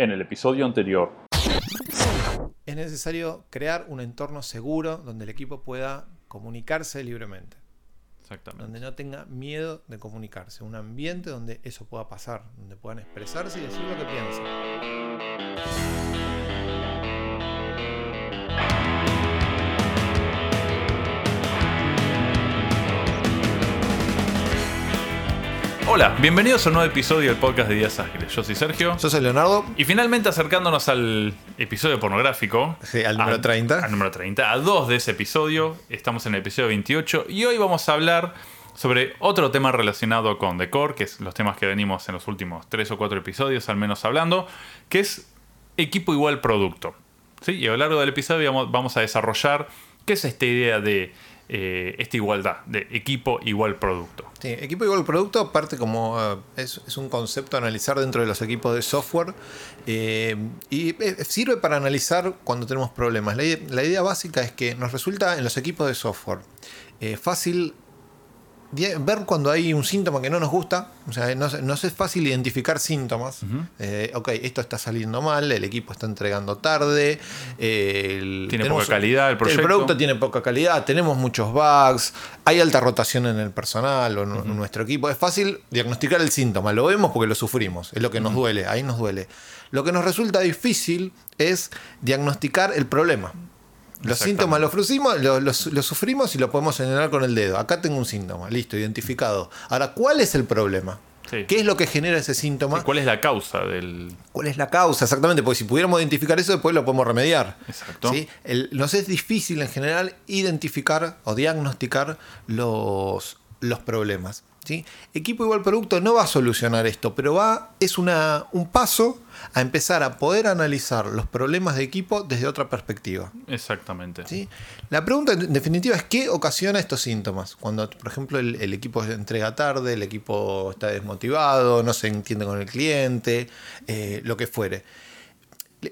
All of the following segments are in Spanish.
En el episodio anterior. Es necesario crear un entorno seguro donde el equipo pueda comunicarse libremente. Exactamente. Donde no tenga miedo de comunicarse. Un ambiente donde eso pueda pasar. Donde puedan expresarse y decir lo que piensan. Hola, bienvenidos a un nuevo episodio del podcast de Días Ágiles. Yo soy Sergio. Yo soy Leonardo. Y finalmente acercándonos al episodio pornográfico. Sí, al número a- 30. Al número 30. A dos de ese episodio. Estamos en el episodio 28. Y hoy vamos a hablar sobre otro tema relacionado con Decor, que es los temas que venimos en los últimos tres o cuatro episodios, al menos hablando, que es equipo igual producto. ¿Sí? Y a lo largo del episodio vamos, vamos a desarrollar qué es esta idea de eh, esta igualdad, de equipo igual producto. Sí, equipo igual producto, aparte como eh, es, un concepto a analizar dentro de los equipos de software eh, y sirve para analizar cuando tenemos problemas. La, ide- la idea básica es que nos resulta en los equipos de software fácil ver cuando hay un síntoma que no nos gusta, o sea, no, es fácil identificar síntomas. Eh, ok, esto está saliendo mal, el equipo está entregando tarde, eh, el- Tiene tenemos- poca calidad el proyecto. producto tiene poca calidad, tenemos muchos bugs, hay alta rotación en el personal o en en nuestro equipo. Es fácil diagnosticar el síntoma, lo vemos porque lo sufrimos, es lo que nos duele, ahí nos duele. Lo que nos resulta difícil es diagnosticar el problema. Los síntomas los, frusimos, los- los sufrimos y lo podemos señalar con el dedo. Acá tengo un síntoma, listo, identificado. Ahora, ¿cuál es el problema? Sí. ¿Qué es lo que genera ese síntoma? ¿Cuál es la causa del, ¿Cuál es la causa? Exactamente, porque si pudiéramos identificar eso, después lo podemos remediar. Exacto. ¿sí? El- nos es difícil en general identificar o diagnosticar los, los problemas. ¿Sí? Equipo igual producto no va a solucionar esto, pero va, es una, un paso a empezar a poder analizar los problemas de equipo desde otra perspectiva. Exactamente. ¿sí? La pregunta en definitiva es qué ocasiona estos síntomas. Cuando, por ejemplo, el, el equipo entrega tarde, el equipo está desmotivado, no se entiende con el cliente, eh, lo que fuere.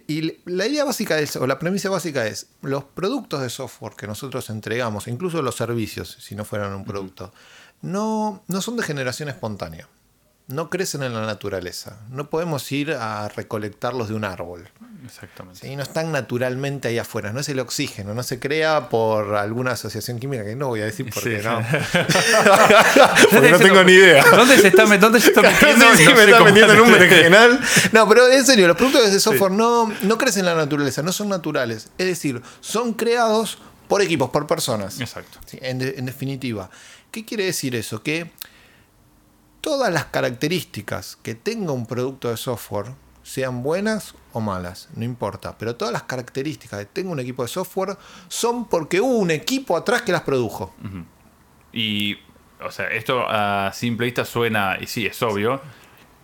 Y la idea básica es, o la premisa básica es, los productos de software que nosotros entregamos, incluso los servicios, si no fueran un producto, no, no son de generación espontánea. No crecen en la naturaleza. No podemos ir a recolectarlos de un árbol. Exactamente. Sí, no están naturalmente ahí afuera, no es el oxígeno, no se crea por alguna asociación química que no voy a decir por qué Sí. no. Porque no tengo ni idea. ¿Dónde se está, dónde se está metiendo? Sí, No me sé está cómo- metiendo en un berenjenal. No, pero en serio, los productos de software no, no crecen en la naturaleza, no son naturales. Es decir, son creados por equipos, por personas. Exacto. Sí, en, de- en definitiva. ¿Qué quiere decir eso? Que todas las características que tenga un producto de software, sean buenas o malas, no importa, pero todas las características que tenga un equipo de software son porque hubo un equipo atrás que las produjo. Y, o sea, esto a simple vista suena, y sí, es obvio.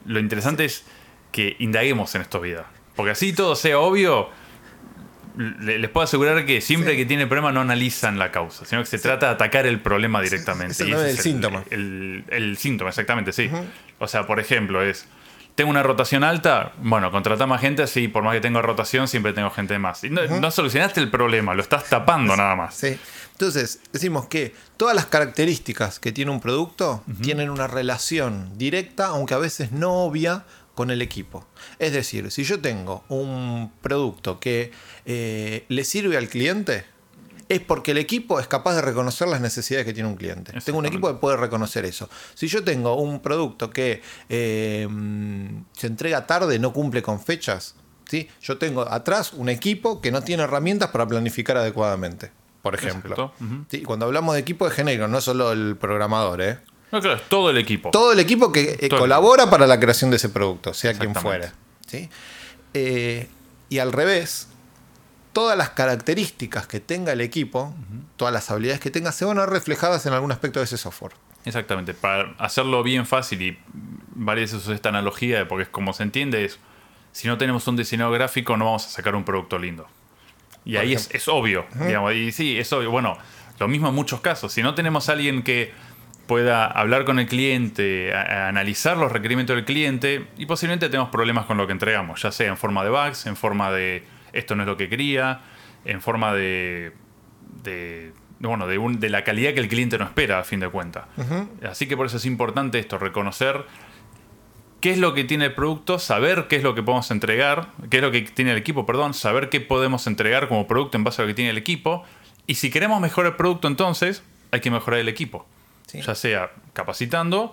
Lo interesante es que indaguemos en esto vida. Porque así todo sea obvio, les puedo asegurar que siempre Sí. que tiene problema no analizan la causa, sino que se trata de atacar el problema directamente. es Y el ese del síntoma. El, el síntoma, exactamente, sí. O sea, por ejemplo, es. Tengo una rotación alta, bueno, contrata más gente, así por más que tenga rotación, siempre tengo gente más. Y no, no solucionaste el problema, lo estás tapando nada más. Sí. Entonces, decimos que todas las características que tiene un producto tienen una relación directa, aunque a veces no obvia, con el equipo. Es decir, si yo tengo un producto que eh, le sirve al cliente, es porque el equipo es capaz de reconocer las necesidades que tiene un cliente. Tengo un equipo que puede reconocer eso. Si yo tengo un producto que eh, se entrega tarde, no cumple con fechas, ¿sí? yo tengo atrás un equipo que no tiene herramientas para planificar adecuadamente, por ejemplo. Ujú. Sí, Cuando hablamos de equipo de género, no solo el programador, ¿eh? No, claro, es todo el equipo. todo el equipo que eh, colabora para la creación de ese producto, sea quien fuera. ¿sí? Eh, y al revés, todas las características que tenga el equipo, todas las habilidades que tenga, se van a ver reflejadas en algún aspecto de ese software. Exactamente, para hacerlo bien fácil y varias veces esta analogía, porque es como se entiende, es si no tenemos un diseñador gráfico no vamos a sacar un producto lindo. Y Por ahí es obvio, digamos, y sí, es obvio. Bueno, lo mismo en muchos casos, si no tenemos a alguien que pueda hablar con el cliente, a- a analizar los requerimientos del cliente y posiblemente tenemos problemas con lo que entregamos, ya sea en forma de bugs, en forma de esto no es lo que quería, en forma de, de bueno, de, un- de la calidad que el cliente no espera, a fin de cuentas. Así que por eso es importante esto, reconocer qué es lo que tiene el producto, saber qué es lo que podemos entregar, qué es lo que tiene el equipo, perdón, saber qué podemos entregar como producto en base a lo que tiene el equipo. Y si queremos mejorar el producto, entonces hay que mejorar el equipo. Sí. Ya sea capacitando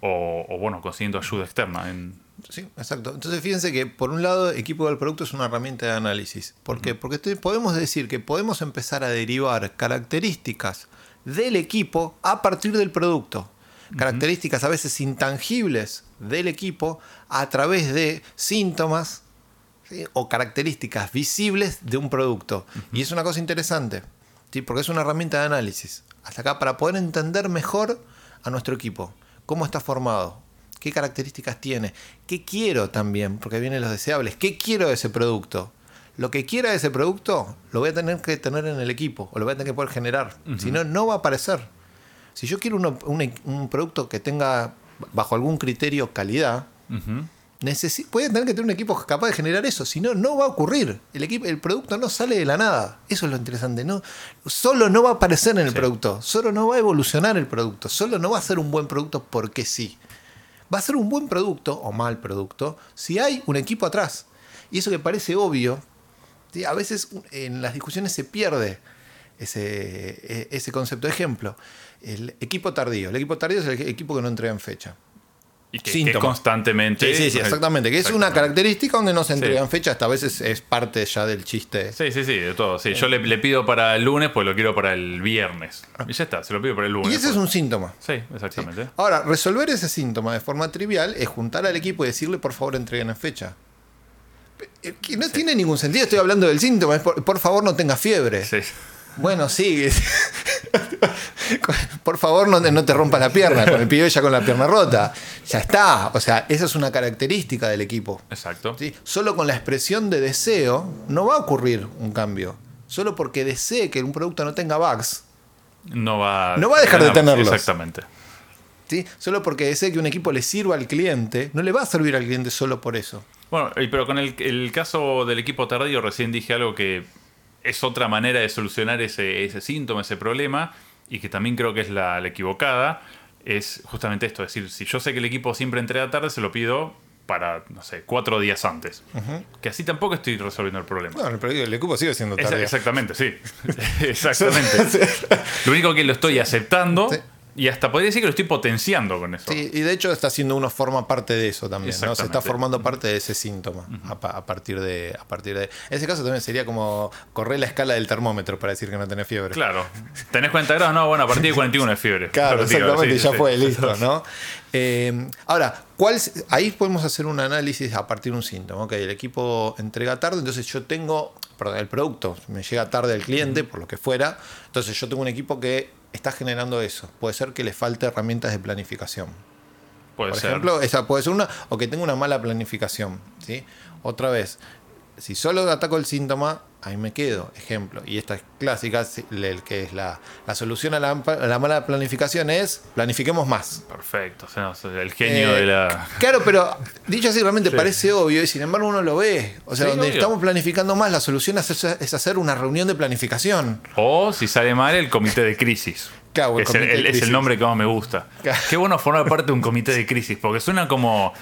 o, o, bueno, consiguiendo ayuda externa. En... Sí, exacto. Entonces fíjense que por un lado equipo del producto es una herramienta de análisis. ¿Por qué? Porque podemos decir que podemos empezar a derivar características del equipo a partir del producto. Características a veces intangibles del equipo a través de síntomas ¿sí? o características visibles de un producto. Y es una cosa interesante, ¿sí? porque es una herramienta de análisis. Hasta acá para poder entender mejor a nuestro equipo, cómo está formado, qué características tiene, qué quiero también, porque vienen los deseables, qué quiero de ese producto. Lo que quiera de ese producto lo voy a tener que tener en el equipo o lo voy a tener que poder generar. Si no, no va a aparecer. Si yo quiero uno- un, un producto que tenga bajo algún criterio calidad. Necesi- a tener que tener un equipo capaz de generar eso, si no, no va a ocurrir. El, equipo, el producto no sale de la nada. Eso es lo interesante. No, solo no va a aparecer en el Sí. producto, solo no va a evolucionar el producto, solo no va a ser un buen producto porque sí. Va a ser un buen producto o mal producto si hay un equipo atrás. Y eso que parece obvio, ¿sí? a veces en las discusiones se pierde ese, e- ese concepto. Ejemplo, el equipo tardío. El equipo tardío es el equipo que no entrega en fecha. Y que, constantemente. Sí, sí, sí, exactamente. Que es una característica donde no se Sí. entregan fechas, hasta a veces es parte ya del chiste. Sí, sí, sí, de todo. Sí, yo le, le pido para el lunes, pues lo quiero para el viernes. Y ya está, se lo pido para el lunes. Y ese es pues. un síntoma. Sí, exactamente. Ahora, resolver ese síntoma de forma trivial es juntar al equipo y decirle, por favor, entreguen en fecha. Eh, Que no tiene ningún sentido, estoy hablando del síntoma, es por, por favor no tenga fiebre. Sí. Bueno, sí. Por favor, no te, no te rompas la pierna, con el pibe ya con la pierna rota. Ya está. O sea, esa es una característica del equipo. Exacto. ¿sí? Solo con la expresión de deseo no va a ocurrir un cambio. Solo porque desee que un producto no tenga bugs, No va, No va a dejar de tenerlos. Exactamente. ¿sí? solo porque desee que un equipo le sirva al cliente, no le va a servir al cliente solo por eso. Bueno, pero con el, el caso del equipo tardío, recién dije algo que es otra manera de solucionar ese, ese síntoma, ese problema, y que también creo que es la, la equivocada, es justamente esto, es decir, si yo sé que el equipo siempre entrega tarde, se lo pido para, no sé, cuatro días antes. Que así tampoco estoy resolviendo el problema. No, el, el equipo sigue siendo tardío. exactamente, sí. exactamente. Lo único que lo estoy aceptando Sí. Y hasta podría decir que lo estoy potenciando con eso. Sí, y de hecho está haciendo uno forma parte de eso también, ¿no? Se está formando parte de ese síntoma a, pa- a partir de, a partir de. En ese caso también sería como correr la escala del termómetro para decir que no tenés fiebre. Claro. ¿Tenés 40 grados? No, bueno, a partir de 41 es fiebre. Claro, exactamente, sí, ya sí. fue, listo, ¿no? Eh, ahora, ¿cuál, ahí podemos hacer un análisis a partir de un síntoma. Ok, el equipo entrega tarde, entonces yo tengo, perdón, el producto me llega tarde al cliente, por lo que fuera, entonces yo tengo un equipo que está generando eso. Puede ser que le falte herramientas de planificación. Puede Por ser. ejemplo, esa puede ser una, o que tenga una mala planificación. ¿sí? Otra vez, si solo ataco el síntoma, ahí me quedo. Ejemplo, y esta es clásica, si- el que es la, la solución a la, a la mala planificación es planifiquemos más. Perfecto. o sea, el genio Eh, de la. Claro, pero dicho así realmente Sí. parece obvio y sin embargo uno lo ve. O sea, Sí, donde obvio. estamos planificando más, la solución es, es hacer una reunión de planificación. O si sale mal, el comité de crisis. Claro, el es, el, de el- es el crisis. nombre que más me gusta. Claro. Qué bueno formar parte de un comité de crisis, porque suena como.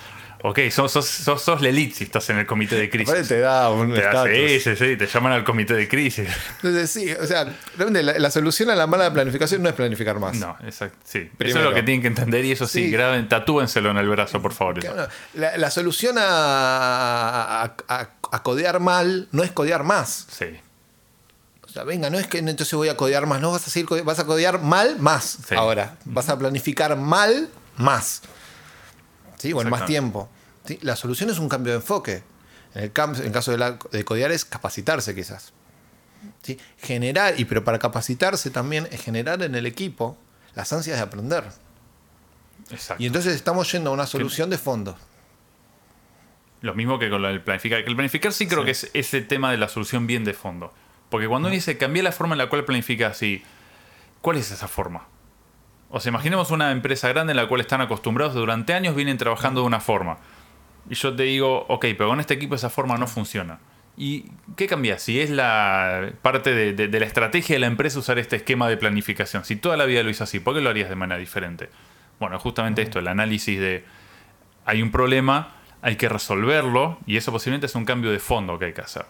Ok, sos, sos, sos, sos la elite si estás en el comité de crisis. Aparte te da un Te da- sí, sí, sí, te llaman al comité de crisis. Entonces, sí, o sea, realmente la, la solución a la mala planificación no es planificar más. No, exacto, sí. Eso es lo que tienen que entender y eso sí, Sí. graben, tatúenselo en el brazo, por favor. Claro, La, la solución a, a- a- a codear mal no es codear más. Sí, O sea, venga, no es que entonces voy a codear más, no vas a seguir vas a codear mal más Sí. ahora. Vas a planificar mal más. ¿Sí? O en más tiempo. ¿Sí? La solución es un cambio de enfoque. En el, en el caso de, la- de codear es capacitarse quizás. ¿Sí? Generar, y pero para capacitarse también es generar en el equipo las ansias de aprender. exacto. Y entonces estamos yendo a una solución de fondo. Lo mismo que con del planificar. Que el planificar sí creo que es ese tema de la solución bien de fondo. Porque cuando uno dice cambiar la forma en la cual planificas, y ¿cuál es esa forma? O sea, imaginemos una empresa grande en la cual están acostumbrados, durante años vienen trabajando de una forma. Y yo te digo, ok, pero con este equipo esa forma no funciona. ¿Y qué cambia? Si es la parte de, de- de la estrategia de la empresa usar este esquema de planificación. Si toda la vida lo hizo así, ¿por qué lo harías de manera diferente? Bueno, justamente esto, el análisis de hay un problema, hay que resolverlo y eso posiblemente es un cambio de fondo que hay que hacer.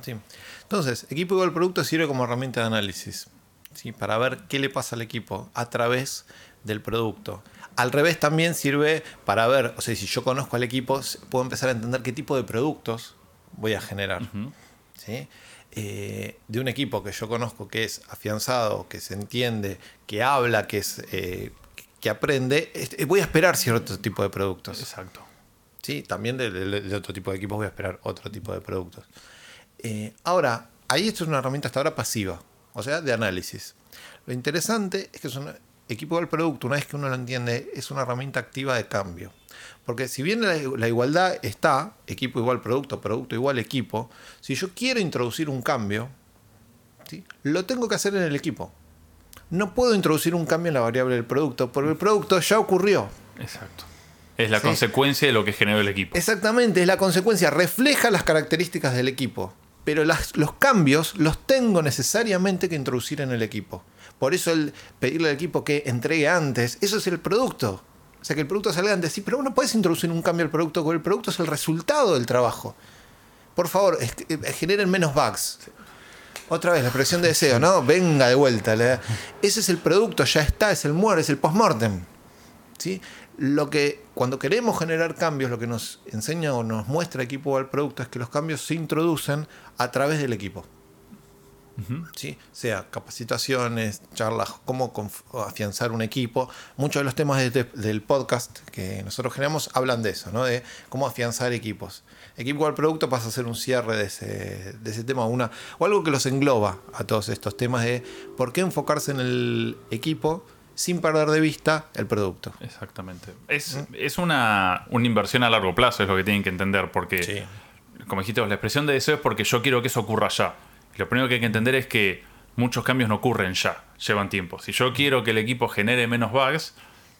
Sí. Entonces, equipo igual producto sirve como herramienta de análisis, ¿sí? para ver qué le pasa al equipo a través del producto. Al revés también sirve para ver, o sea, si yo conozco al equipo, puedo empezar a entender qué tipo de productos voy a generar. ¿sí? Eh, de un equipo que yo conozco que es afianzado, que se entiende, que habla, que, es, eh, que aprende, voy a esperar cierto tipo de productos. Exacto. ¿Sí? También de, otro tipo de equipos voy a esperar otro tipo de productos. Eh, ahora, ahí esto es una herramienta hasta ahora pasiva, o sea, de análisis. Lo interesante es que es un equipo del producto, una vez que uno lo entiende, es una herramienta activa de cambio. Porque si bien la, igualdad está, equipo igual producto, producto igual equipo, si yo quiero introducir un cambio, lo tengo que hacer en el equipo. No puedo introducir un cambio en la variable del producto, porque el producto ya ocurrió. Exacto. Es la consecuencia de lo que generó el equipo. Exactamente, es la consecuencia, refleja las características del equipo. Pero los cambios los tengo necesariamente que introducir en el equipo. Por eso el pedirle al equipo que entregue antes, eso es el producto. O sea, que el producto salga antes. Sí, pero no puedes introducir un cambio al producto, porque el producto es el resultado del trabajo. Por favor, eh, generen menos bugs. Otra vez, la expresión de deseo, ¿no? Venga de vuelta. Ese es el producto, ya está, es el muere, es el postmortem. ¿Sí? Lo que, cuando queremos generar cambios, lo que nos enseña o nos muestra equipo al producto es que los cambios se introducen a través del equipo. ¿sí? Sea capacitaciones, charlas, cómo afianzar un equipo. Muchos de los temas del podcast que nosotros generamos hablan de eso, ¿no? de cómo afianzar equipos. Equipo al producto pasa a ser un cierre de ese, de ese tema una, o algo que los engloba a todos estos temas de por qué enfocarse en el equipo sin perder de vista el producto. Exactamente. Es, es una, una, inversión a largo plazo, es lo que tienen que entender, porque, como dijiste, la expresión de deseo es porque yo quiero que eso ocurra ya. Lo primero que hay que entender es que muchos cambios no ocurren ya, llevan tiempo. Si yo quiero que el equipo genere menos bugs,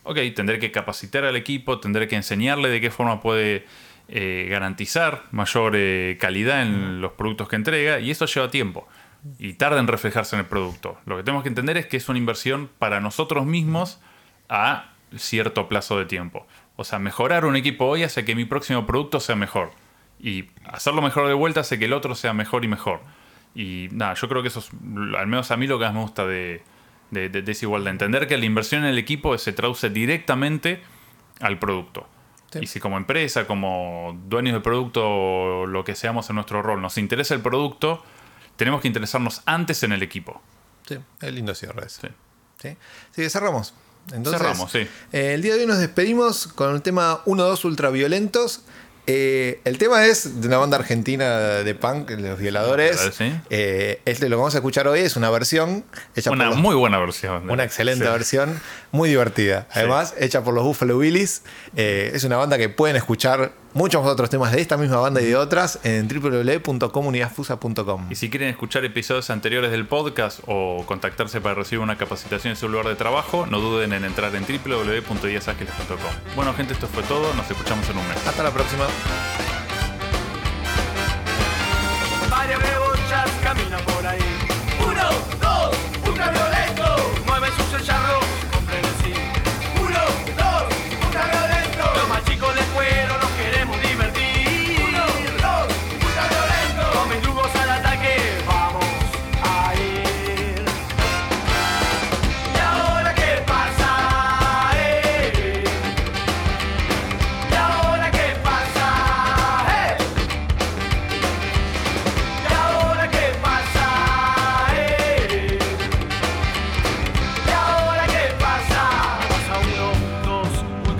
ok, tendré que capacitar al equipo, tendré que enseñarle de qué forma puede eh, garantizar mayor eh, calidad en los productos que entrega y eso lleva tiempo y tarda en reflejarse en el producto. Lo que tenemos que entender es que es una inversión para nosotros mismos a cierto plazo de tiempo. O sea, mejorar un equipo hoy hace que mi próximo producto sea mejor. Y hacerlo mejor de vuelta hace que el otro sea mejor y mejor. Y nada, yo creo que eso es, al menos a mí lo que más me gusta de, de, de, Entender que la inversión en el equipo se traduce directamente al producto. Y si como empresa, como dueños del producto, lo que seamos en nuestro rol, nos interesa el producto, tenemos que interesarnos antes en el equipo. Sí, es lindo cierre Sí. ¿Sí? sí cerramos. Entonces, cerramos, sí. Eh, el día de hoy nos despedimos con el tema 1-2 ultraviolentos. Eh, el tema es de una banda argentina de punk, Los Violadores. Eh, este lo que vamos a escuchar hoy es una versión hecha una muy buena versión. Una excelente versión, muy divertida. Además, hecha por los Buffalo Willis. Eh, es una banda que pueden escuchar muchos otros temas de esta misma banda y de otras en www.comunidadfusa.com. Y si quieren escuchar episodios anteriores del podcast o contactarse para recibir una capacitación en su lugar de trabajo, no duden en entrar en www.diasagiles.com. Bueno, gente, esto fue todo. Nos escuchamos en un mes. Hasta la próxima.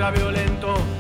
ultraviolento